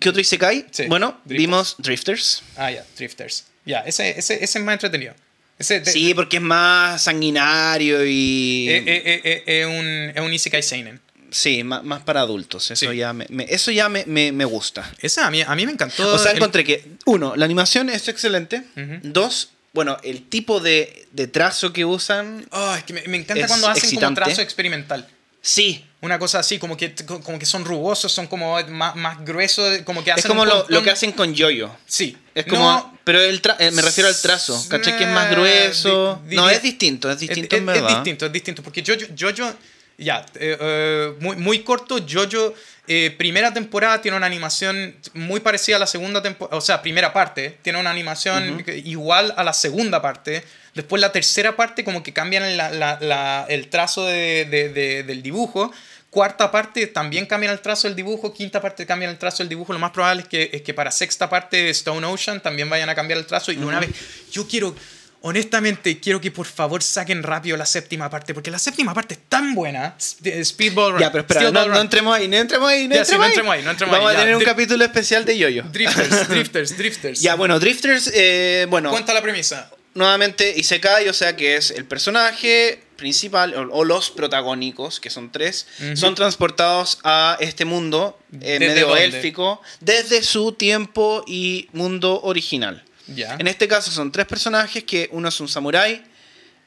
¿qué otro Isekai? Sí, Bueno, Drifters. vimos Drifters. Ah, ya, Drifters. Ya, ese, ese, ese es más entretenido. Ese de- Sí, porque es más sanguinario y. eh, eh, eh, es un, es un Isekai Seinen. Sí, más, más para adultos. Eso Sí. ya, me, me- eso ya me, me- me gusta. Ese a mí, a mí me encantó. O sea, el- encontré que, uno, la animación es excelente. Dos, bueno, el tipo de, de trazo que usan. Oh, es que me, encanta cuando hacen excitante. como trazo experimental. Sí, Una cosa así, como que, como que son rugosos, son como más, más gruesos, como que hacen es como lo, lo que hacen con Yoyo. Sí. Es como. No, pero el tra- eh, me refiero al trazo. ¿Cachai? Que es más grueso. di- no, diría- es distinto, es distinto es, en verdad. Es distinto, es distinto. Porque Jojo, Jojo ya, eh, eh, muy, muy corto, Jojo, eh, primera temporada tiene una animación muy parecida a la segunda temporada, o sea, primera parte, tiene una animación que- igual a la segunda parte. Después la tercera parte como que cambian la- la- la- el trazo de- de- de- del dibujo. Cuarta parte también cambian el trazo del dibujo. Quinta parte cambian el trazo del dibujo. Lo más probable es que, es que para sexta parte de Stone Ocean también vayan a cambiar el trazo. Y una vez, yo quiero, honestamente, quiero que por favor saquen rápido la séptima parte. Porque la séptima parte es tan buena. Speedball Run. Ya, pero espera, no, no entremos ahí, no entremos ahí, no Ya, sí, entremos no ahí. entremos ahí, no entremos Vamos ahí, a ya. tener un capítulo especial de Yoyo. Drifters, Drifters, Drifters. Ya, bueno, Drifters, eh, bueno, Cuenta la premisa. nuevamente Isekai, o sea que es el personaje principal, o, o los protagónicos, que son tres, son transportados a este mundo eh, ¿Desde medio élfico desde su tiempo y mundo original. Ya. En este caso son tres personajes, que uno es un samurái,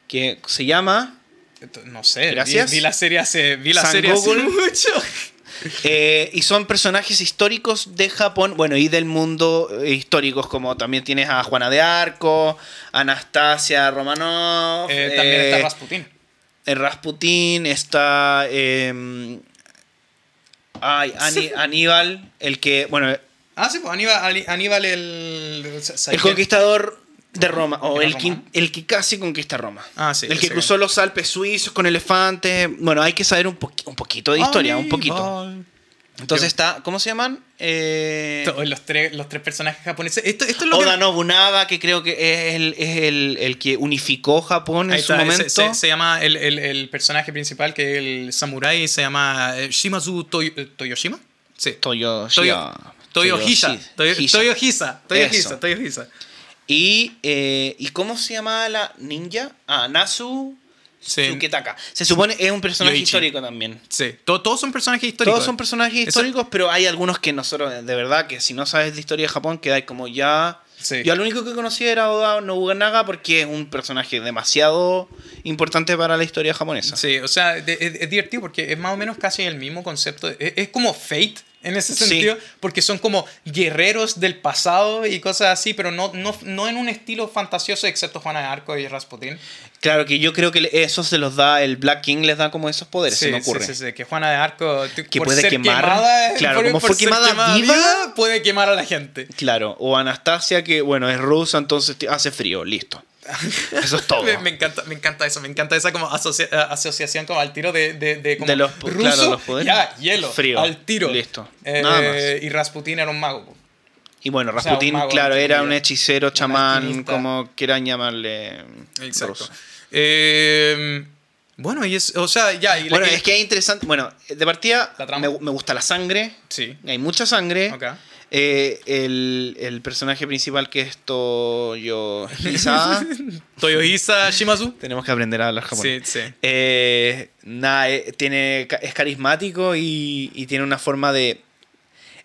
que se llama... No sé. Gracias. Vi, la serie hace, vi la serie hace mucho. Eh, y son personajes históricos de Japón, bueno, y del mundo eh, históricos, como también tienes a Juana de Arco, Anastasia Romanov, Eh, también eh, está Rasputin. Rasputín, está eh, ay, Ani- Aníbal, el que, bueno, Ah, sí, pues Aníbal, Aníbal el. el conquistador de Roma, o ¿Era el, Roma? que, el que casi conquista Roma. Ah, sí. el que cruzó los Alpes suizos con elefantes. Bueno, hay que saber un, poqui- un poquito de historia, un poquito. Entonces está, ¿cómo se llaman? Eh, Los tres, los tres personajes japoneses. Esto, esto es lo Oda que. Nobunaga, que creo que es el, es el, el que unificó Japón en Ahí su está, momento. se, se- se llama el, personaje principal, que es el samurái, se llama eh, Shimazu Toy- Toyoshima. Sí. Toyoshia. Toyohisa. Toyo- Toyohisa. Toyohisa. Toyohisa. Y, eh, ¿y cómo se llama la ninja? Ah, Nasu Sí. Tsuketaka. Se supone es un personaje Yoichi. histórico también. Sí. To- todos son personajes históricos. Todos son personajes Eso- históricos, pero hay algunos que nosotros, de verdad, que si no sabes de historia de Japón, quedáis como ya... Sí. Yo lo único que conocía era Oda Nobunaga porque es un personaje demasiado importante para la historia japonesa. Sí, o sea, es, es divertido porque es más o menos casi el mismo concepto. Es, es como Fate en ese Sí. sentido, porque son como guerreros del pasado y cosas así, pero no, no, no en un estilo fantasioso, excepto Juana de Arco y Rasputin. Claro que yo creo que eso se los da, el Black King les da como esos poderes, Sí, se me ocurre. sí, sí, que Juana de Arco, Que por puede ser quemar, quemada, claro, como fue ser quemada viva. puede quemar a la gente. Claro, o Anastasia que, bueno, es rusa, entonces hace frío, listo. Eso es todo. Me, me encanta, me encanta eso, me encanta esa como asocia- eh, asociación como al tiro de, de, de como De los ruso, claro, los poderes. ya, hielo, Frío, al tiro. listo, Eh, nada más. Y Rasputin era un mago. Y bueno, O sea, Rasputin, claro, era un hechicero, chamán, como quieran llamarle. Exacto. Eh, bueno, y es, o sea, ya. y Bueno, y- es que es interesante. Bueno, de partida me, me gusta la sangre. Sí, Hay mucha sangre. ok. Eh, el, el personaje principal que es Toyo Hisa. Toyohisa Shimazu. Tenemos que aprender a hablar japonés. Sí, sí. Eh, nada, eh, tiene, es carismático y, y tiene una forma de...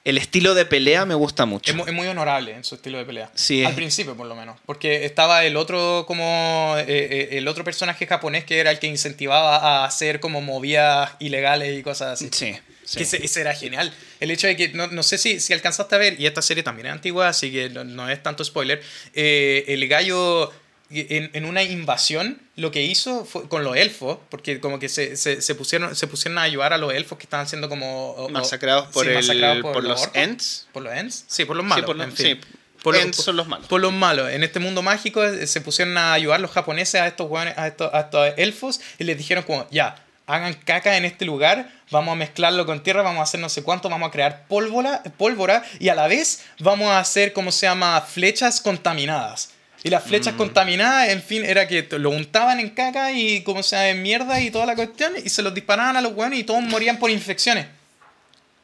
El estilo de pelea me gusta mucho. Es, mu- es muy honorable en su estilo de pelea. Sí, Al principio, por lo menos. Porque estaba el otro como el otro personaje japonés que era el que incentivaba a hacer como movidas ilegales y cosas así. Sí. Sí. Que ese, ese era genial. El hecho de que, no, no sé si, si alcanzaste a ver, y esta serie también es antigua, así que no, no es tanto spoiler, eh, el gallo en, en una invasión lo que hizo fue con los elfos, porque como que se, se, se pusieron, se pusieron a ayudar a los elfos que estaban siendo como... o- Masacrados por, sí, el, masacrados por, los orcos. Ents. ¿Por los Ents? Sí, por los malos. Sí, por los, en fin. Por los- son los malos. Por los malos. En este mundo mágico eh, se pusieron a ayudar los japoneses a estos, a estos, a estos elfos y les dijeron como, ya, hagan caca en este lugar, vamos a mezclarlo con tierra, vamos a hacer no sé cuánto, vamos a crear pólvora, pólvora y a la vez vamos a hacer, ¿cómo se llama?, flechas contaminadas. Y las Mm. flechas contaminadas, en fin, era que lo untaban en caca y como se llama, en mierda y toda la cuestión y se los disparaban a los hueones y todos morían por infecciones.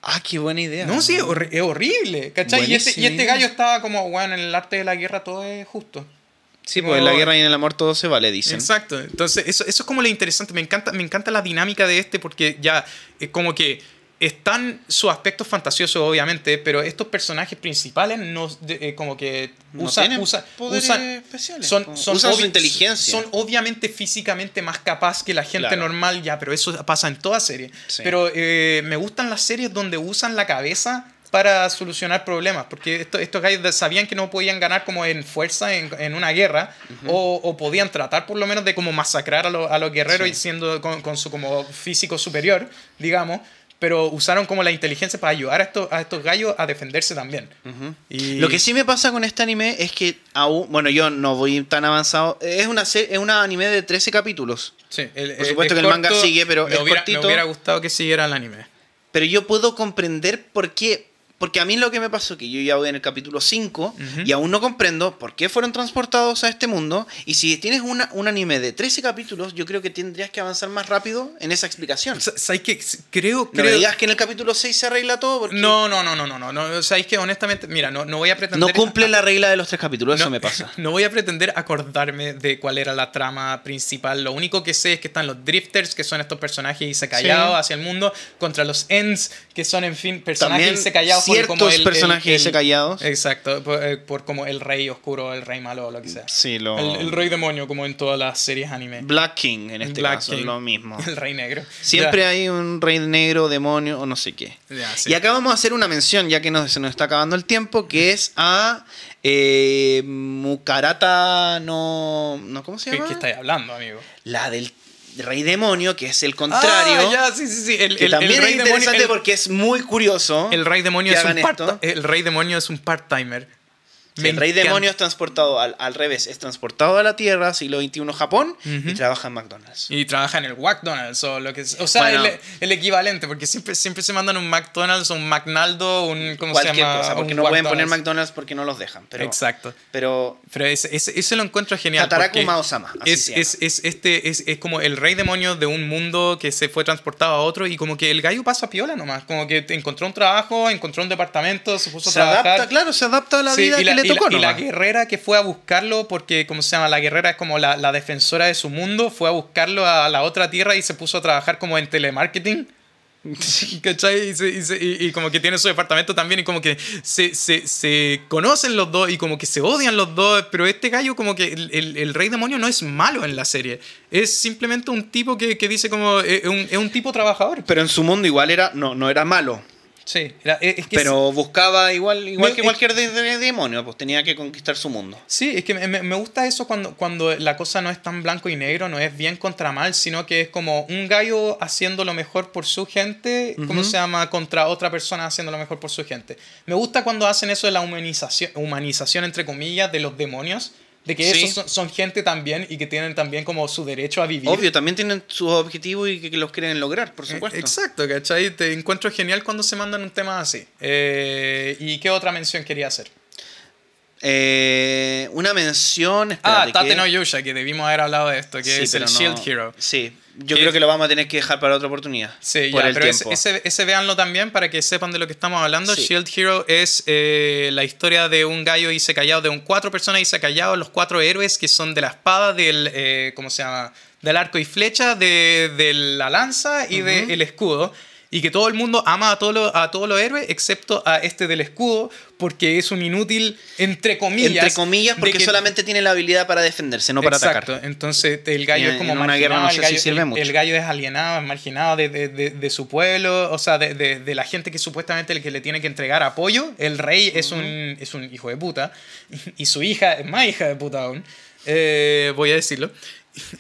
Ah, qué buena idea. No, sí, es horri- es horrible, ¿cachai? Y este, y este gallo estaba como, bueno, en el arte de la guerra todo es justo. Sí, porque en la guerra y en el amor todo se vale, dicen. Exacto. Entonces, eso, eso es como lo interesante. Me encanta, me encanta la dinámica de este porque ya es como que están sus aspectos fantasiosos, obviamente, pero estos personajes principales no, de- eh, como que No usan, tienen usan, poderes usan- especiales. son, son usan su inteligencia. Son obviamente físicamente más capaz que la gente Claro. normal, ya, pero eso pasa en toda serie. Sí. Pero eh, me gustan las series donde usan la cabeza para solucionar problemas, porque esto- estos gallos sabían que no podían ganar como en fuerza en, en una guerra, o, o podían tratar por lo menos de como masacrar a, los- a los guerreros Sí. y siendo con, con su como físico superior, digamos, pero usaron como la inteligencia para ayudar a estos, a estos gallos a defenderse también. y... Lo que sí me pasa con este anime es que aún, bueno, yo no voy tan avanzado. Es una es una anime de 13 capítulos. Sí, el- Por supuesto es que el manga sigue, pero me es hubiera, cortito. Me hubiera gustado que siguiera el anime. Pero yo puedo comprender por qué. Porque a mí lo que me pasó que yo ya voy en el capítulo 5 Ujú. y aún no comprendo por qué fueron transportados a este mundo. Y si tienes una, un anime de 13 capítulos, yo creo que tendrías que avanzar más rápido en esa explicación. Sa- ¿Sabes qué? Creo, No me creo... digas que en el capítulo 6 se arregla todo porque No, no, no, no, no, no, no. ¿Sabéis que honestamente, mira, no, no voy a pretender... no cumple la regla de los tres capítulos, eso no, me pasa. No voy a pretender acordarme de cuál era la trama principal. Lo único que sé es que están los drifters, que son estos personajes y callados Sí. hacia el mundo, contra los ends, que son, en fin, personajes También isecallados por ciertos como el, personajes el- el- isecallados. Exacto, por, eh, por como el rey oscuro, el rey malo o lo que sea. Sí, lo... El, rey demonio, como en todas las series anime. Black King en este Black caso, King. lo mismo. El rey negro. Siempre Ya. hay un rey negro, demonio o no sé qué. Ya, sí. Y acá vamos a hacer una mención, ya que nos, se nos está acabando el tiempo, que es a eh, Mukarata no, no... ¿Cómo se ¿Qué, llama? qué estáis hablando, amigo? La del rey demonio, que es el contrario. Ah, ya, sí, sí, sí. El, que el- también el rey es interesante demonio, porque es muy curioso. El rey demonio es un part, el rey demonio es un part-timer. Me el rey encanta. demonio es transportado al, al revés, es transportado a la Tierra, siglo XXI Japón, y trabaja en McDonald's. Y trabaja en el McDonald's o lo que sea. O sea, Bueno. el, el equivalente, porque siempre, siempre se mandan un McDonald's un McNaldo, un. ¿Cómo Cualquier se llama? cosa, porque Un no pueden poner McDonald's. Porque no los dejan. Pero, Exacto. pero Pero ese, ese, ese lo encuentro genial. Hataraku Mao-sama, es, es, es, este, es, es como el rey demonio de un mundo que se fue transportado a otro y como que el gallo pasa piola nomás. Como que encontró un trabajo, encontró un departamento, se puso se a trabajar. adapta, claro, se adapta a la Sí, vida y la, que le y la- y guerrera que fue a buscarlo, porque, ¿cómo se llama? La guerrera es como la, la defensora de su mundo, fue a buscarlo a la otra tierra y se puso a trabajar como en telemarketing. ¿Cachai? Y, se- y se- y- y como que tiene su departamento también y como que se, se- se conocen los dos y como que se odian los dos, pero este gallo como que el, el- el rey demonio no es malo en la serie, es simplemente un tipo que, que dice como, eh, es un, es un tipo trabajador. Pero en su mundo igual era, no, no era malo. Sí, era- es, es que Pero buscaba igual, igual Me- que es- cualquier de- de- demonio, pues tenía que conquistar su mundo. Sí, es que me, me- gusta eso cuando, cuando la cosa no es tan blanco y negro, no es bien contra mal, sino que es como un gallo haciendo lo mejor por su gente, ¿cómo se llama? Contra otra persona haciendo lo mejor por su gente. Me gusta cuando hacen eso de la humanización, humanización entre comillas, de los demonios, de que Sí. esos son, son gente también y que tienen también como su derecho a vivir. Obvio, también tienen sus objetivos y que, los quieren lograr, por Eh, supuesto. Exacto, ¿cachai? Te encuentro genial cuando se mandan un tema así. Eh, ¿Y qué otra mención quería hacer? Eh, una mención. Ah, espérate, Tate que- no Yusha, que debimos haber hablado de esto, que Sí, es el no- Shield Hero. Sí, yo creo que lo vamos a tener que dejar para otra oportunidad. Sí, por ya, el pero tiempo. ese, ese véanlo también para que sepan de lo que estamos hablando. Sí. Shield Hero es eh, la historia de un gallo y callado, de un cuatro personas y callado, los cuatro héroes que son de la espada, del, eh, ¿cómo se llama? Del arco y flecha, de, de la lanza y del escudo. Y que todo el mundo ama a todos los a todos los héroes, excepto a este del escudo, porque es un inútil, entre comillas. Entre comillas, porque que- solamente tiene la habilidad para defenderse, no para Exacto. atacar. Entonces el gallo Y es como en una marginado, guerra no el, sé gallo, si sirve el- mucho. el gallo es alienado, es marginado de, de- de- de su pueblo, o sea, de, la gente que supuestamente el que le tiene que entregar apoyo. El rey es, un, es un hijo de puta y su hija es más hija de puta aún, eh, voy a decirlo.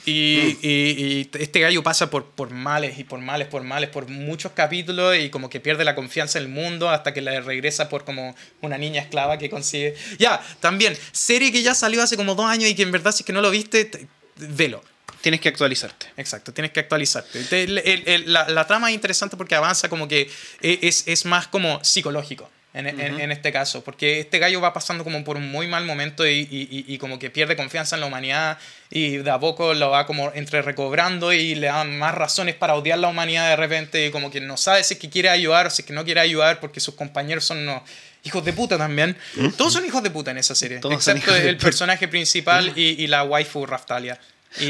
Y, Mm. y- y este gallo pasa por, por males y por males, por males, por muchos capítulos y como que pierde la confianza en el mundo hasta que le regresa por como una niña esclava que consigue. Ya, también, serie que ya salió hace como dos años y que en verdad si es que no lo viste, te- velo. Tienes que actualizarte. Exacto, tienes que actualizarte. Te- el- el- el- la, la trama es interesante porque avanza como que e- es, es más como psicológico. En, en- en este caso, porque este gallo va pasando como por un muy mal momento y, y- y- como que pierde confianza en la humanidad y de a poco lo va como entre recobrando y le dan más razones para odiar la humanidad de repente y como que no sabe si es que quiere ayudar o si es que no quiere ayudar porque sus compañeros son unos hijos de puta también. Todos son hijos de puta en esa serie, Todos excepto el personaje principal y, y la waifu Raftalia.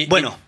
Bueno,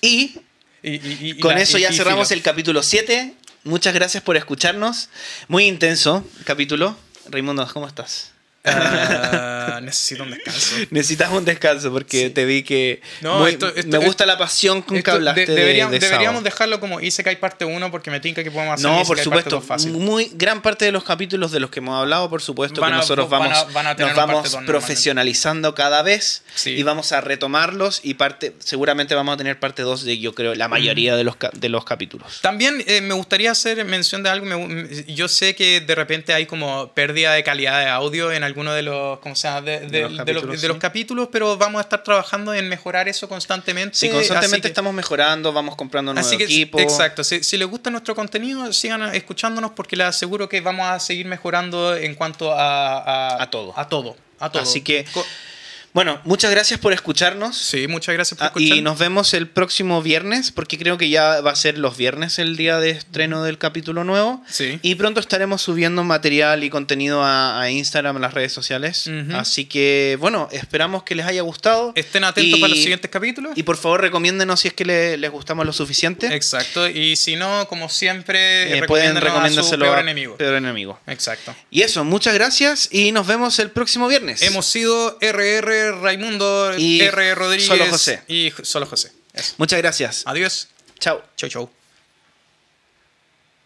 y y- y- y- con la- eso ya cerramos filo. el capítulo 7. Muchas gracias por escucharnos. Muy intenso capítulo. Raimundo, ¿cómo estás? Ah, necesito un descanso. Necesitas un descanso porque Sí. te vi que No, muy- esto- esto- me gusta la pasión con que Esto hablaste de- de- deberíamos, de deberíamos Sao. dejarlo como Isekai parte 1 porque me tinca que podemos hacer No, Isekai por parte supuesto. 2 fácil. Muy gran parte de los capítulos de los que hemos hablado, por supuesto, Van que a- nosotros van a- vamos, van a tener nos parte vamos profesionalizando cada vez Sí. y vamos a retomarlos y parte seguramente vamos a tener parte 2 de yo creo la mayoría de los de los capítulos. También eh, me gustaría hacer mención de algo. me- yo sé que de repente hay como pérdida de calidad de audio en alguno de los, ¿cómo se llama? De, de- los capítulos, de los sí. capítulos, pero vamos a estar trabajando en mejorar eso constantemente. Sí, constantemente que- estamos mejorando, vamos comprando nuevo Así que, equipo. exacto, si, si les gusta nuestro contenido, sigan escuchándonos porque les aseguro que vamos a seguir mejorando en cuanto a... A, A todo. A todo. A todo. Así que- Co- Bueno, muchas gracias por escucharnos. Sí, muchas gracias por Ah, escuchar. y nos vemos el próximo viernes, porque creo que ya va a ser los viernes el día de estreno del capítulo nuevo. Sí. Y pronto estaremos subiendo material y contenido a, a Instagram, a las redes sociales. Así que, bueno, esperamos que les haya gustado. Estén atentos Y- para los siguientes capítulos. Y por favor, recomiéndenos si es que le- les gustamos lo suficiente. Exacto. Y si no, como siempre, Eh, pueden recomiéndanos a su recomendárselo peor enemigo. peor enemigo. Exacto. Y eso, muchas gracias y nos vemos el próximo viernes. Hemos sido RR Raimundo, Y R Rodríguez Solo José. y Solo José. Eso. Muchas gracias. Adiós. Chao. Chau, chau.